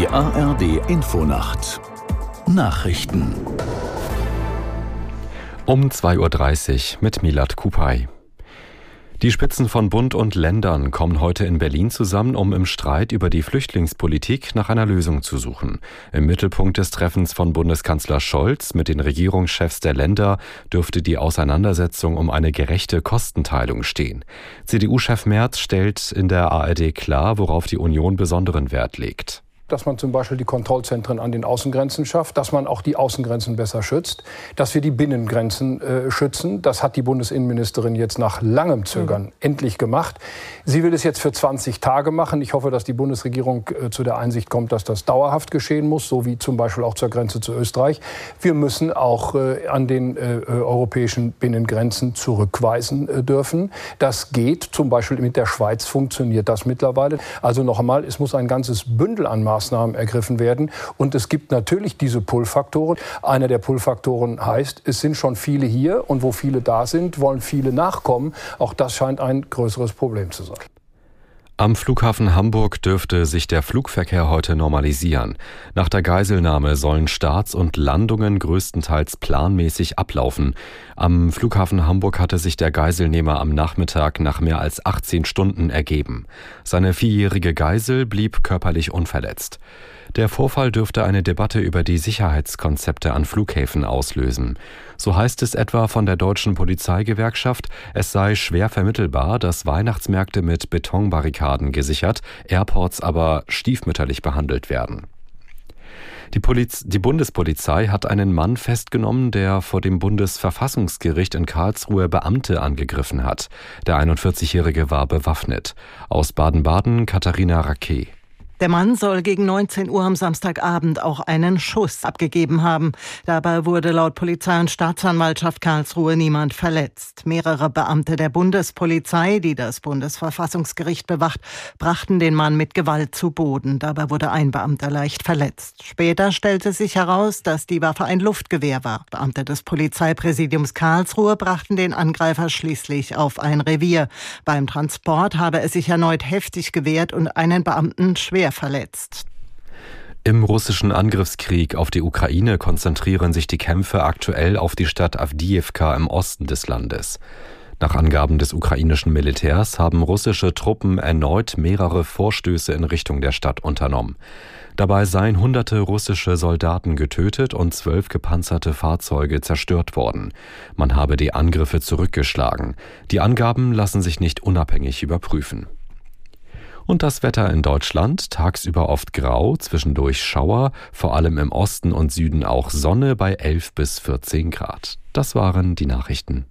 Die ARD Infonacht Nachrichten um 2.30 Uhr mit Milat Kupay. Die Spitzen von Bund und Ländern kommen heute in Berlin zusammen, um im Streit über die Flüchtlingspolitik nach einer Lösung zu suchen. Im Mittelpunkt des Treffens von Bundeskanzler Scholz mit den Regierungschefs der Länder dürfte die Auseinandersetzung um eine gerechte Kostenteilung stehen. CDU-Chef Merz stellt in der ARD klar, worauf die Union besonderen Wert legt dass man zum Beispiel die Kontrollzentren an den Außengrenzen schafft, dass man auch die Außengrenzen besser schützt, dass wir die Binnengrenzen äh, schützen. Das hat die Bundesinnenministerin jetzt nach langem Zögern mhm. endlich gemacht. Sie will es jetzt für 20 Tage machen. Ich hoffe, dass die Bundesregierung äh, zu der Einsicht kommt, dass das dauerhaft geschehen muss, so wie zum Beispiel auch zur Grenze zu Österreich. Wir müssen auch äh, an den äh, äh, europäischen Binnengrenzen zurückweisen äh, dürfen. Das geht. Zum Beispiel mit der Schweiz funktioniert das mittlerweile. Also noch einmal, es muss ein ganzes Bündel an Maßnahmen Maßnahmen ergriffen werden. Und es gibt natürlich diese Pull-Faktoren. Einer der Pull-Faktoren heißt, es sind schon viele hier und wo viele da sind, wollen viele nachkommen. Auch das scheint ein größeres Problem zu sein. Am Flughafen Hamburg dürfte sich der Flugverkehr heute normalisieren. Nach der Geiselnahme sollen Starts und Landungen größtenteils planmäßig ablaufen. Am Flughafen Hamburg hatte sich der Geiselnehmer am Nachmittag nach mehr als 18 Stunden ergeben. Seine vierjährige Geisel blieb körperlich unverletzt. Der Vorfall dürfte eine Debatte über die Sicherheitskonzepte an Flughäfen auslösen. So heißt es etwa von der deutschen Polizeigewerkschaft, es sei schwer vermittelbar, dass Weihnachtsmärkte mit Betonbarrikaden gesichert, Airports aber stiefmütterlich behandelt werden. Die, Poliz die Bundespolizei hat einen Mann festgenommen, der vor dem Bundesverfassungsgericht in Karlsruhe Beamte angegriffen hat. Der 41-Jährige war bewaffnet. Aus Baden-Baden Katharina Raquet. Der Mann soll gegen 19 Uhr am Samstagabend auch einen Schuss abgegeben haben. Dabei wurde laut Polizei und Staatsanwaltschaft Karlsruhe niemand verletzt. Mehrere Beamte der Bundespolizei, die das Bundesverfassungsgericht bewacht, brachten den Mann mit Gewalt zu Boden. Dabei wurde ein Beamter leicht verletzt. Später stellte sich heraus, dass die Waffe ein Luftgewehr war. Beamte des Polizeipräsidiums Karlsruhe brachten den Angreifer schließlich auf ein Revier. Beim Transport habe er sich erneut heftig gewehrt und einen Beamten schwer schwer verletzt. Im russischen Angriffskrieg auf die Ukraine konzentrieren sich die Kämpfe aktuell auf die Stadt Avdiivka im Osten des Landes. Nach Angaben des ukrainischen Militärs haben russische Truppen erneut mehrere Vorstöße in Richtung der Stadt unternommen. Dabei seien hunderte russische Soldaten getötet und zwölf gepanzerte Fahrzeuge zerstört worden. Man habe die Angriffe zurückgeschlagen. Die Angaben lassen sich nicht unabhängig überprüfen. Und das Wetter in Deutschland tagsüber oft grau, zwischendurch Schauer, vor allem im Osten und Süden auch Sonne bei 11 bis 14 Grad. Das waren die Nachrichten.